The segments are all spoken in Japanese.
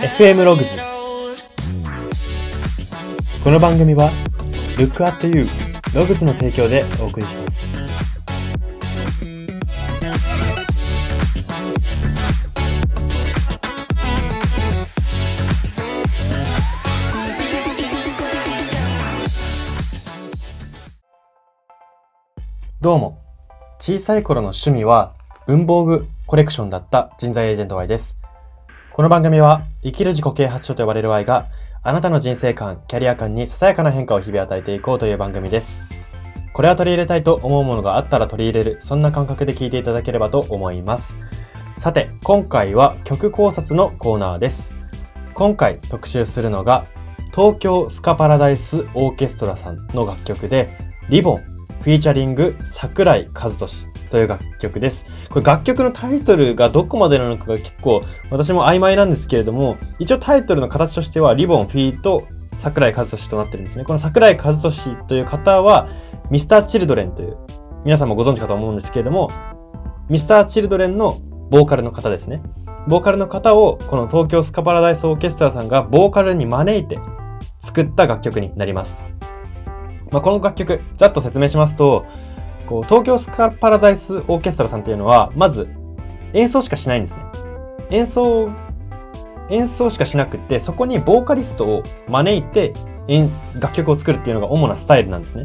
FM ログズこの番組は Look at You ログズの提供でお送りします。どうも。小さい頃の趣味は文房具コレクションだった人材エージェント Y です。この番組は生きる自己啓発書と呼ばれる Y があなたの人生観、キャリア観にささやかな変化を日々与えていこうという番組です。これは取り入れたいと思うものがあったら取り入れる、そんな感覚で聞いていただければと思います。さて、今回は曲考察のコーナーです。今回特集するのが、東京スカパラダイスオーケストラさんの楽曲で、リボン、フィーチャリング桜井和俊という楽曲です。これ楽曲のタイトルがどこまでなのかが結構私も曖昧なんですけれども、一応タイトルの形としてはリボン、フィーと桜井和俊となってるんですね。この桜井和俊という方は、ミスターチルドレンという、皆さんもご存知かと思うんですけれども、ミスターチルドレンのボーカルの方ですね。ボーカルの方を、この東京スカパラダイスオーケストラさんがボーカルに招いて作った楽曲になります。まあ、この楽曲、ざっと説明しますと、こう、東京スカパラダイスオーケストラさんっていうのは、まず、演奏しかしないんですね。演奏、演奏しかしなくって、そこにボーカリストを招いて、楽曲を作るっていうのが主なスタイルなんですね。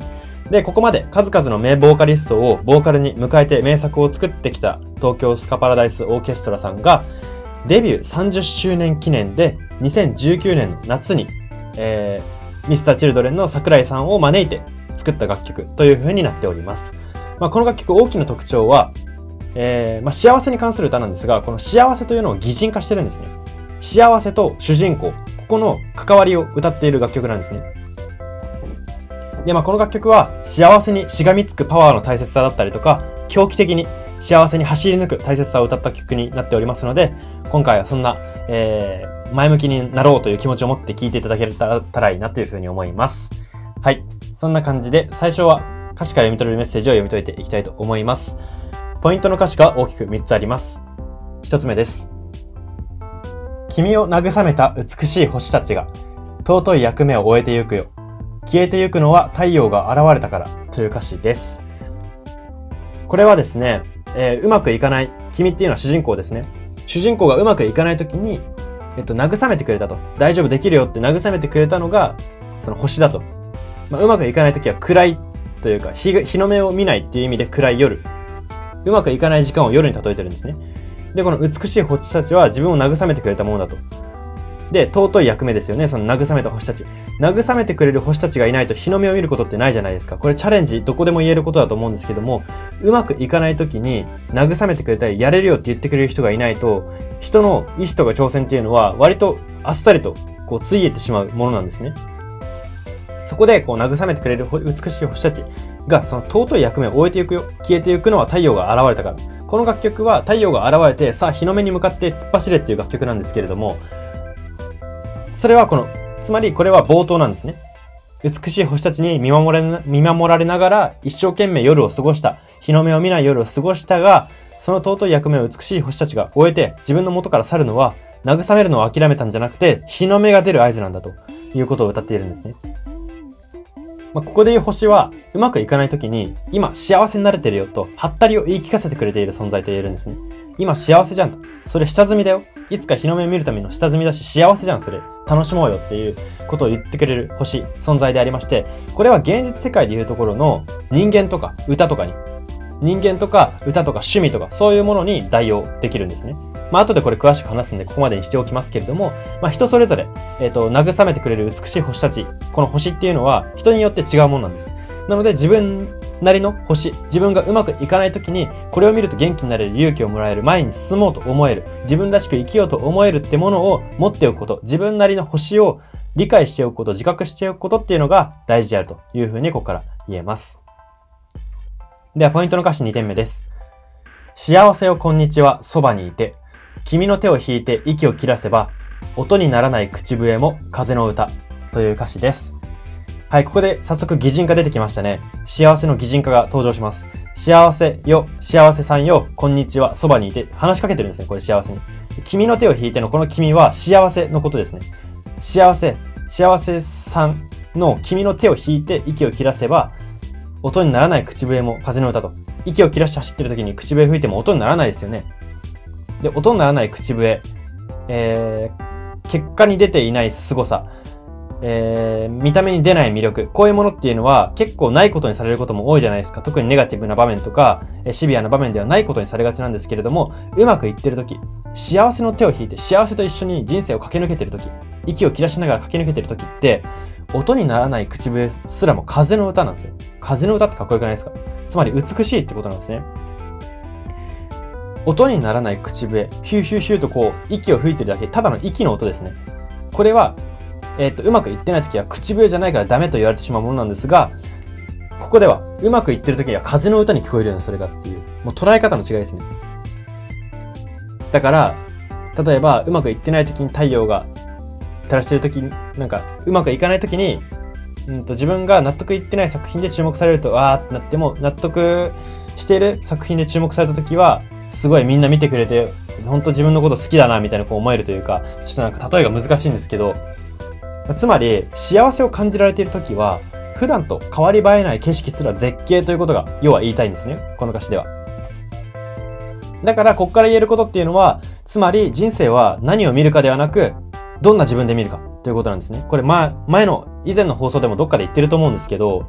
で、ここまで数々の名ボーカリストをボーカルに迎えて名作を作ってきた東京スカパラダイスオーケストラさんが、デビュー30周年記念で2019年の夏に、えー、ミスターチルドレンの桜井さんを招いて作った楽曲という風になっております。まあ、この楽曲大きな特徴は、えー、まあ、幸せに関する歌なんですが、この幸せというのを擬人化してるんですね。幸せと主人公、ここの関わりを歌っている楽曲なんですね。で、まあ、この楽曲は幸せにしがみつくパワーの大切さだったりとか、狂気的に幸せに走り抜く大切さを歌った曲になっておりますので、今回はそんな、えー、前向きになろうという気持ちを持って聴いていただけたらいいなというふうに思います。はい。そんな感じで、最初は歌詞から読み取れるメッセージを読み解いていきたいと思います。ポイントの歌詞が大きく3つあります。1つ目です。君を慰めた美しい星たちが、尊い役目を終えてゆくよ。消えてゆくのは太陽が現れたから、という歌詞です。これはですね、えーうまくいかない、君っていうのは主人公ですね。主人公がうまくいかないときに、えっと、慰めてくれたと。大丈夫できるよって慰めてくれたのが、その星だと。まあ、うまくいかないときは暗いというか日、日の目を見ないっていう意味で暗い夜。うまくいかない時間を夜に例えてるんですね。で、この美しい星たちは自分を慰めてくれたものだと。で、尊い役目ですよね。その慰めた星たち。慰めてくれる星たちがいないと日の目を見ることってないじゃないですか。これチャレンジ、どこでも言えることだと思うんですけども、うまくいかない時に慰めてくれたり、やれるよって言ってくれる人がいないと、人の意志とか挑戦っていうのは割とあっさりとこうついえてしまうものなんですね。そこでこう慰めてくれる美しい星たちがその尊い役目を終えていくよ。消えていくのは太陽が現れたから。この楽曲は太陽が現れてさあ日の目に向かって突っ走れっていう楽曲なんですけれども、それはこの、つまりこれは冒頭なんですね。美しい星たちに見守れ見守られながら一生懸命夜を過ごした。日の目を見ない夜を過ごしたが、その尊い役目を美しい星たちが終えて自分の元から去るのは、慰めるのを諦めたんじゃなくて、日の目が出る合図なんだということを歌っているんですね。まあ、ここで言う星は、うまくいかない時に、今幸せになれてるよと、はったりを言い聞かせてくれている存在と言えるんですね。今幸せじゃんと。それ下積みだよ。いつか日の目見るための下積みだし、幸せじゃん、それ。楽しもうよっていうことを言ってくれる星、存在でありまして、これは現実世界でいうところの人間とか歌とかに、人間とか歌とか趣味とかそういうものに代用できるんですね。まあ後でこれ詳しく話すんでここまでにしておきますけれども、まあ人それぞれ、えっ、と、慰めてくれる美しい星たち、この星っていうのは人によって違うものなんです。なので自分なりの星、自分がうまくいかない時に、これを見ると元気になれる勇気をもらえる、前に進もうと思える、自分らしく生きようと思えるってものを持っておくこと、自分なりの星を理解しておくこと、自覚しておくことっていうのが大事であるというふうにここから言えます。では、ポイントの歌詞2点目です。幸せをこんにちは、そばにいて、君の手を引いて息を切らせば、音にならない口笛も風の歌という歌詞です。はい、ここで早速擬人化出てきましたね。幸せの擬人化が登場します。幸せよ、幸せさんよ、こんにちは、そばにいて、話しかけてるんですね、これ幸せに。君の手を引いてのこの君は幸せのことですね。幸せ、幸せさんの君の手を引いて息を切らせば、音にならない口笛も風の歌と。息を切らして走ってる時に口笛吹いても音にならないですよね。で、音にならない口笛、えー、結果に出ていない凄さ、えー、見た目に出ない魅力、こういうものっていうのは結構ないことにされることも多いじゃないですか。特にネガティブな場面とか、えシビアな場面ではないことにされがちなんですけれども、うまくいってる時、幸せの手を引いて幸せと一緒に人生を駆け抜けてる時、息を切らしながら駆け抜けてる時って、音にならない口笛すらも風の歌なんですよ。風の歌ってかっこよくないですか？つまり美しいってことなんですね。音にならない口笛、ヒューヒューヒューとこう、息を吹いてるだけ、ただの息の音ですね。これは、えっ、ー、と、うまくいってない時は口笛じゃないからダメと言われてしまうものなんですが、ここでは、うまくいってる時には風の歌に聞こえるようなそれがっていう、もう捉え方の違いですね。だから、例えば、うまくいってない時に太陽が照らしてる時に、なんか、うまくいかない時に、うんと、自分が納得いってない作品で注目されると、わーってなっても、納得している作品で注目された時は、すごいみんな見てくれて、本当自分のこと好きだな、みたいなこう思えるというか、ちょっとなんか例えが難しいんですけど、つまり、幸せを感じられている時は、普段と変わり映えない景色すら絶景ということが、要は言いたいんですね。この歌詞では。だから、こっから言えることっていうのは、つまり人生は何を見るかではなく、どんな自分で見るかということなんですね。これ、ま、前の、以前の放送でもどっかで言ってると思うんですけど、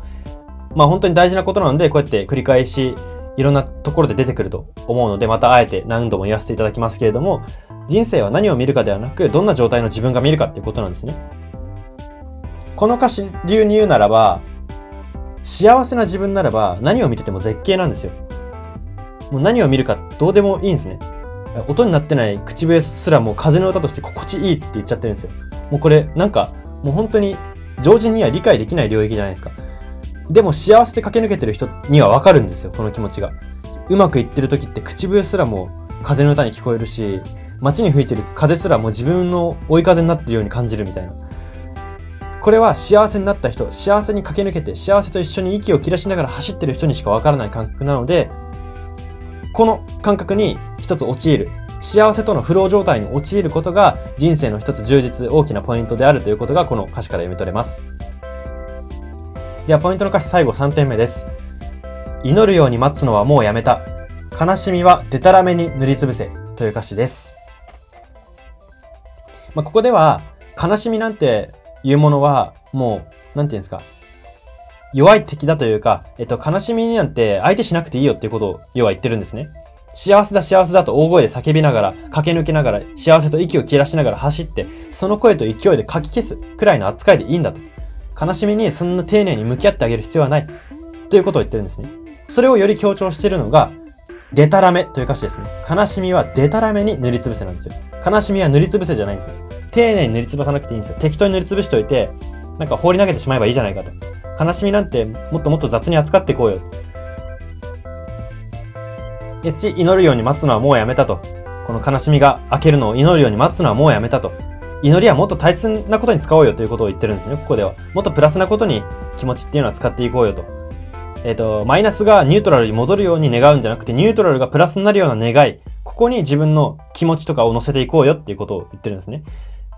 まあ本当に大事なことなので、こうやって繰り返し、いろんなところで出てくると思うので、またあえて何度も言わせていただきますけれども、人生は何を見るかではなく、どんな状態の自分が見るかっていうことなんですね。この歌詞流に言うならば、幸せな自分ならば何を見てても絶景なんですよ。もう何を見るかどうでもいいんですね。音になってない口笛すらもう風の歌として心地いいって言っちゃってるんですよ。もうこれなんかもう本当に常人には理解できない領域じゃないですか。でも幸せで駆け抜けてる人にはわかるんですよ、この気持ちが。うまくいってる時って口笛すらも風の歌に聞こえるし、街に吹いてる風すらも自分の追い風になってるように感じるみたいな。これは幸せになった人、幸せに駆け抜けて幸せと一緒に息を切らしながら走ってる人にしかわからない感覚なので、この感覚に一つ陥る。幸せとのフロー状態に陥ることが人生の一つ充実、大きなポイントであるということがこの歌詞から読み取れます。では、ポイントの歌詞最後3点目です。祈るように待つのはもうやめた。悲しみはデタラメに塗りつぶせ。という歌詞です。まあ、ここでは、悲しみなんていうものは、もう、なんていうんですか。弱い敵だというか、えっと、悲しみなんて相手しなくていいよっていうことを、要は言ってるんですね。幸せだ幸せだと大声で叫びながら、駆け抜けながら、幸せと息を切らしながら走って、その声と勢いで書き消すくらいの扱いでいいんだと。悲しみにそんな丁寧に向き合ってあげる必要はない。ということを言ってるんですね。それをより強調しているのが、デタラメという歌詞ですね。悲しみはデタラメに塗りつぶせなんですよ。悲しみは塗りつぶせじゃないんですよ。丁寧に塗りつぶさなくていいんですよ。適当に塗りつぶしておいて、なんか放り投げてしまえばいいじゃないかと。悲しみなんてもっともっと雑に扱っていこうよ。ですし、祈るように待つのはもうやめたと。この悲しみが明けるのを祈るように待つのはもうやめたと。祈りはもっと大切なことに使おうよということを言ってるんですね、ここでは。もっとプラスなことに気持ちっていうのは使っていこうよと。えっ、ー、と、マイナスがニュートラルに戻るように願うんじゃなくて、ニュートラルがプラスになるような願い、ここに自分の気持ちとかを乗せていこうよっていうことを言ってるんですね。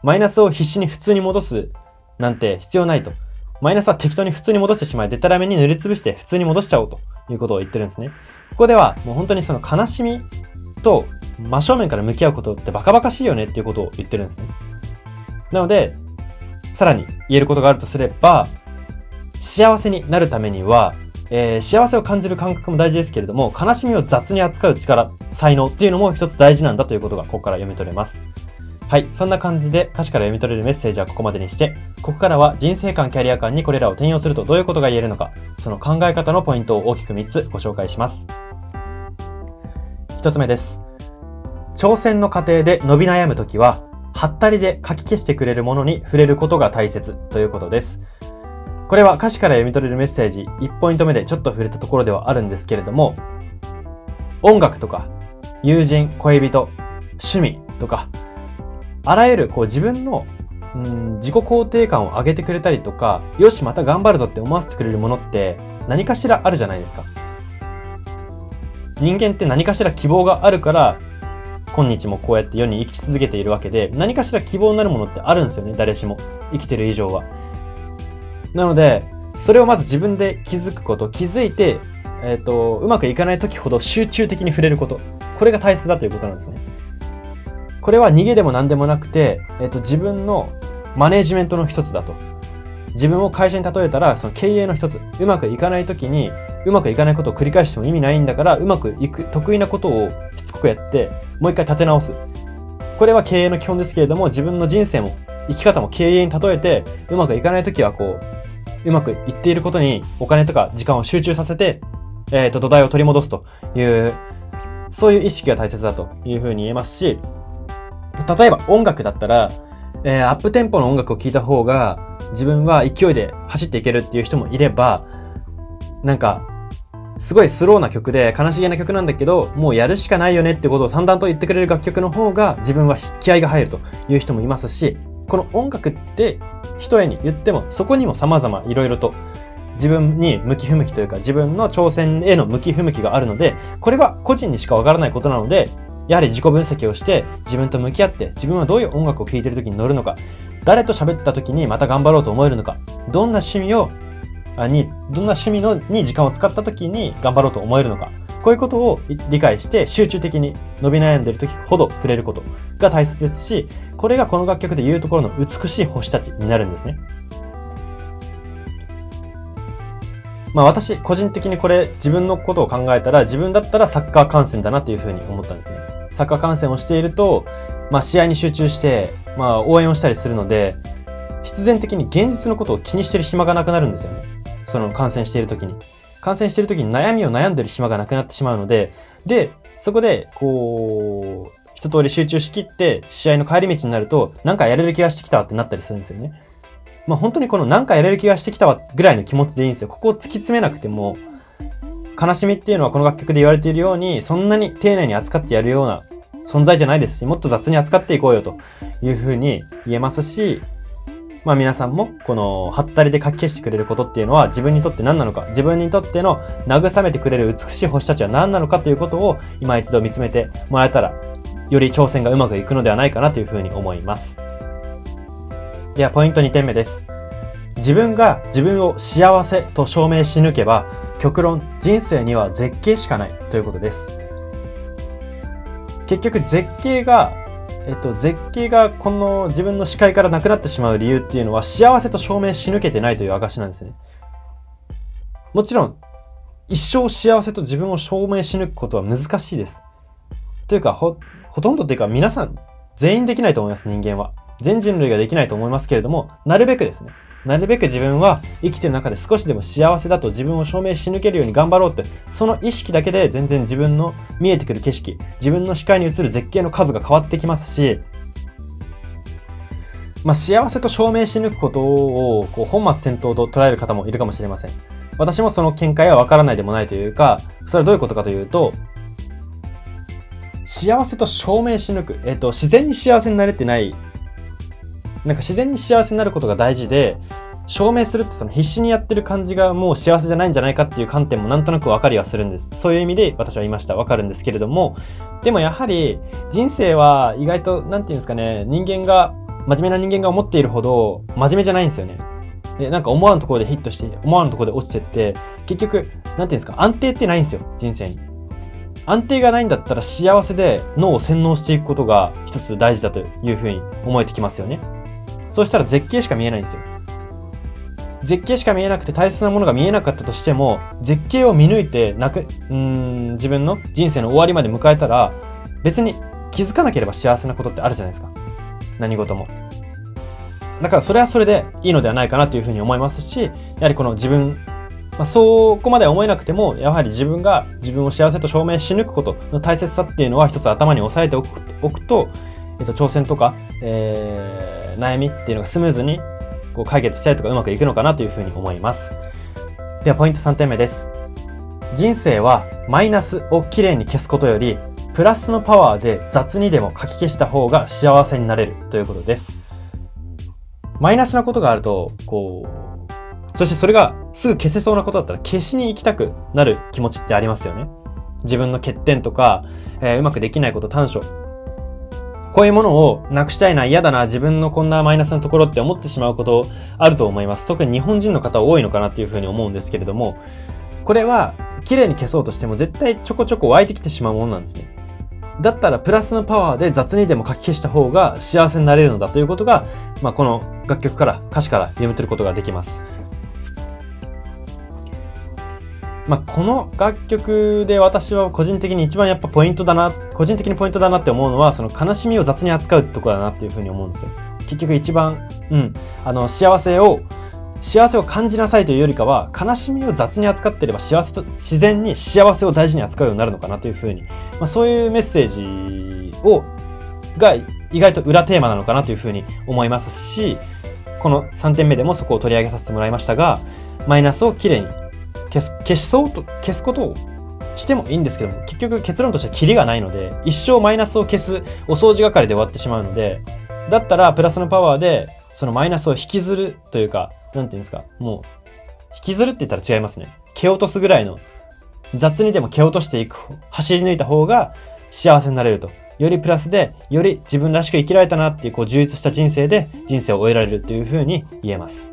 マイナスを必死に普通に戻すなんて必要ないと。マイナスは適当に普通に戻してしまい、デタラメに塗りつぶして普通に戻しちゃおうということを言ってるんですね。ここではもう本当にその悲しみと真正面から向き合うことってバカバカしいよねっていうことを言ってるんですね。なので、さらに言えることがあるとすれば、幸せになるためには、えー、幸せを感じる感覚も大事ですけれども、悲しみを雑に扱う力、才能っていうのも一つ大事なんだということがここから読み取れます。はい。そんな感じで歌詞から読み取れるメッセージはここまでにして、ここからは人生観、キャリア観にこれらを転用するとどういうことが言えるのか、その考え方のポイントを大きく3つご紹介します。1つ目です。挑戦の過程で伸び悩むときは、はったりで書き消してくれるものに触れることが大切ということです。これは歌詞から読み取れるメッセージ1ポイント目でちょっと触れたところではあるんですけれども、音楽とか、友人、恋人、趣味とか、あらゆるこう自分のうん自己肯定感を上げてくれたりとか、よし、また頑張るぞって思わせてくれるものって何かしらあるじゃないですか。人間って何かしら希望があるから、今日もこうやって世に生き続けているわけで、何かしら希望になるものってあるんですよね、誰しも。生きてる以上は。なので、それをまず自分で気づくこと、気づいて、えっ、ー、と、うまくいかない時ほど集中的に触れること。これが大切だということなんですね。これは逃げでも何でもなくて、えっ、ー、と、自分のマネジメントの一つだと。自分を会社に例えたら、その経営の一つ。うまくいかない時に、うまくいかないことを繰り返しても意味ないんだから、うまくいく、得意なことをつこくやって、もう一回立て直す。これは経営の基本ですけれども、自分の人生も、生き方も経営に例えて、うまくいかない時はこう、うまくいっていることにお金とか時間を集中させて、えっ、ー、と、土台を取り戻すという、そういう意識が大切だというふうに言えますし、例えば音楽だったら、えー、アップテンポの音楽を聴いた方が、自分は勢いで走っていけるっていう人もいれば、なんか、すごいスローな曲で悲しげな曲なんだけど、もうやるしかないよねってことを淡々と言ってくれる楽曲の方が自分は気合いが入るという人もいますし、この音楽って一重に言ってもそこにも様々いろいろと自分に向き不向きというか自分の挑戦への向き不向きがあるので、これは個人にしかわからないことなので、やはり自己分析をして自分と向き合って自分はどういう音楽を聴いてる時に乗るのか、誰と喋った時にまた頑張ろうと思えるのか、どんな趣味を、に、どんな趣味のに時間を使った時に頑張ろうと思えるのか、こういうことを理解して集中的に伸び悩んでる時ほど触れることが大切ですし、これがこの楽曲で言うところの美しい星たちになるんですね。まあ私、個人的にこれ自分のことを考えたら自分だったらサッカー観戦だなっていうふうに思ったんですね。サッカー観戦をしていると、まあ試合に集中して、まあ、応援をしたりするので、必然的に現実のことを気にしてる暇がなくなるんですよね。その感染している時に。感染している時に悩みを悩んでる暇がなくなってしまうので、で、そこで、こう、一通り集中しきって、試合の帰り道になると、なんかやれる気がしてきたわってなったりするんですよね。まあ本当にこのなんかやれる気がしてきたわぐらいの気持ちでいいんですよ。ここを突き詰めなくても、悲しみっていうのはこの楽曲で言われているように、そんなに丁寧に扱ってやるような存在じゃないですし、もっと雑に扱っていこうよというふうに言えますし、まあ皆さんもこのハッタリで書き消してくれることっていうのは自分にとって何なのか、自分にとっての慰めてくれる美しい星たちは何なのかということを今一度見つめてもらえたら、より挑戦がうまくいくのではないかなというふうに思います。ではポイント2点目です。自分が自分を幸せと証明し抜けば、極論人生には絶景しかないということです。結局絶景が、えっと、絶景がこの自分の視界からなくなってしまう理由っていうのは幸せと証明し抜けてないという証なんですね。もちろん、一生幸せと自分を証明し抜くことは難しいです。というか、ほ、ほとんどというか皆さん全員できないと思います、人間は。全人類ができないと思いますけれども、なるべくですね。なるべく自分は生きてる中で少しでも幸せだと自分を証明し抜けるように頑張ろうって、その意識だけで全然自分の見えてくる景色、自分の視界に映る絶景の数が変わってきますし、まあ、幸せと証明し抜くことをこう本末転倒と捉える方もいるかもしれません。私もその見解はわからないでもないというか、それはどういうことかというと、幸せと証明し抜く。えっ、と、自然に幸せになれてないなんか自然に幸せになることが大事で、証明するってその必死にやってる感じがもう幸せじゃないんじゃないかっていう観点もなんとなくわかりはするんです。そういう意味で私は言いました。わかるんですけれども、でもやはり人生は意外と、なんていうんですかね、人間が、真面目な人間が思っているほど真面目じゃないんですよね。で、なんか思わぬところでヒットして、思わぬところで落ちてって、結局、なんていうんですか、安定ってないんですよ、人生に。安定がないんだったら幸せで脳を洗脳していくことが一つ大事だというふうに思えてきますよね。そうしたら絶景しか見えないんですよ。絶景しか見えなくて大切なものが見えなかったとしても、絶景を見抜いてなく、うん、自分の人生の終わりまで迎えたら、別に気づかなければ幸せなことってあるじゃないですか。何事も。だからそれはそれでいいのではないかなというふうに思いますし、やはりこの自分、まあ、そこまでは思えなくても、やはり自分が自分を幸せと証明し抜くことの大切さっていうのは一つ頭に押さえておくおくと、えっと、挑戦とか、えー、悩みっていうのがスムーズにこう解決したりとかうまくいくのかなというふうに思います。では、ポイント3点目です。人生はマイナスをきれいに消すことより、プラスのパワーで雑にでも書き消した方が幸せになれるということです。マイナスなことがあると、こう、そしてそれがすぐ消せそうなことだったら消しに行きたくなる気持ちってありますよね。自分の欠点とか、えーうまくできないこと、短所。こういうものをなくしたいな、嫌だな、自分のこんなマイナスなところって思ってしまうことあると思います。特に日本人の方多いのかなっていうふうに思うんですけれども、これは綺麗に消そうとしても絶対ちょこちょこ湧いてきてしまうものなんですね。だったらプラスのパワーで雑にでも書き消した方が幸せになれるのだということが、まあ、この楽曲から、歌詞から読み取ることができます。まあ、この楽曲で私は個人的に一番やっぱポイントだな、個人的にポイントだなって思うのは、その悲しみを雑に扱うとこだなっていうふうに思うんですよ。結局一番、うん、あの、幸せを、幸せを感じなさいというよりかは、悲しみを雑に扱ってれば幸せと、自然に幸せを大事に扱うようになるのかなというふうに、まあ、そういうメッセージを、が意外と裏テーマなのかなというふうに思いますし、この3点目でもそこを取り上げさせてもらいましたが、マイナスをきれいに消す、消しそうと、消すことをしてもいいんですけども、結局結論としてはキリがないので、一生マイナスを消すお掃除係で終わってしまうので、だったらプラスのパワーで、そのマイナスを引きずるというか、なんていうんですか、もう、引きずるって言ったら違いますね。蹴落とすぐらいの、雑にでも蹴落としていく、走り抜いた方が幸せになれると。よりプラスで、より自分らしく生きられたなっていう、こう充実した人生で人生を終えられるっていう風に言えます。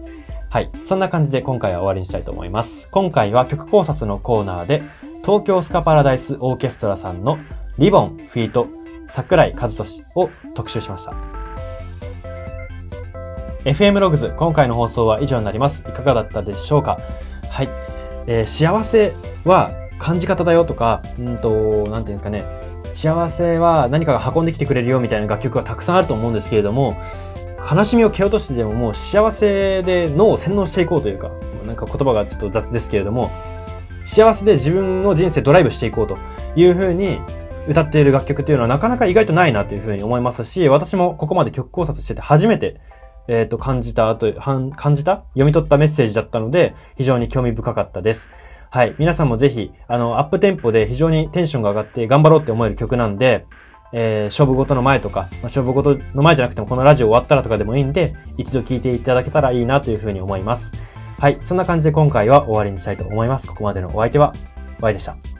はい。そんな感じで今回は終わりにしたいと思います。今回は曲考察のコーナーで、東京スカパラダイスオーケストラさんのリボンフィート桜井和俊を特集しました。FM ログズ、今回の放送は以上になります。いかがだったでしょうか？はい。えー幸せは感じ方だよとか、うんと、なんていうんですかね。幸せは何かが運んできてくれるよみたいな楽曲がたくさんあると思うんですけれども、悲しみを蹴落としてでももう幸せで脳を洗脳していこうというか、なんか言葉がちょっと雑ですけれども、幸せで自分の人生ドライブしていこうという風に歌っている楽曲っていうのはなかなか意外とないなという風に思いますし、私もここまで曲考察してて初めて、えっ、と、感じた後、はん感じた読み取ったメッセージだったので、非常に興味深かったです。はい。皆さんもぜひ、あの、アップテンポで非常にテンションが上がって頑張ろうって思える曲なんで、えー勝負事の前とか、まあ、勝負事の前じゃなくてもこのラジオ終わったらとかでもいいんで、一度聞いていただけたらいいなというふうに思います。はい。そんな感じで今回は終わりにしたいと思います。ここまでのお相手は、Y でした。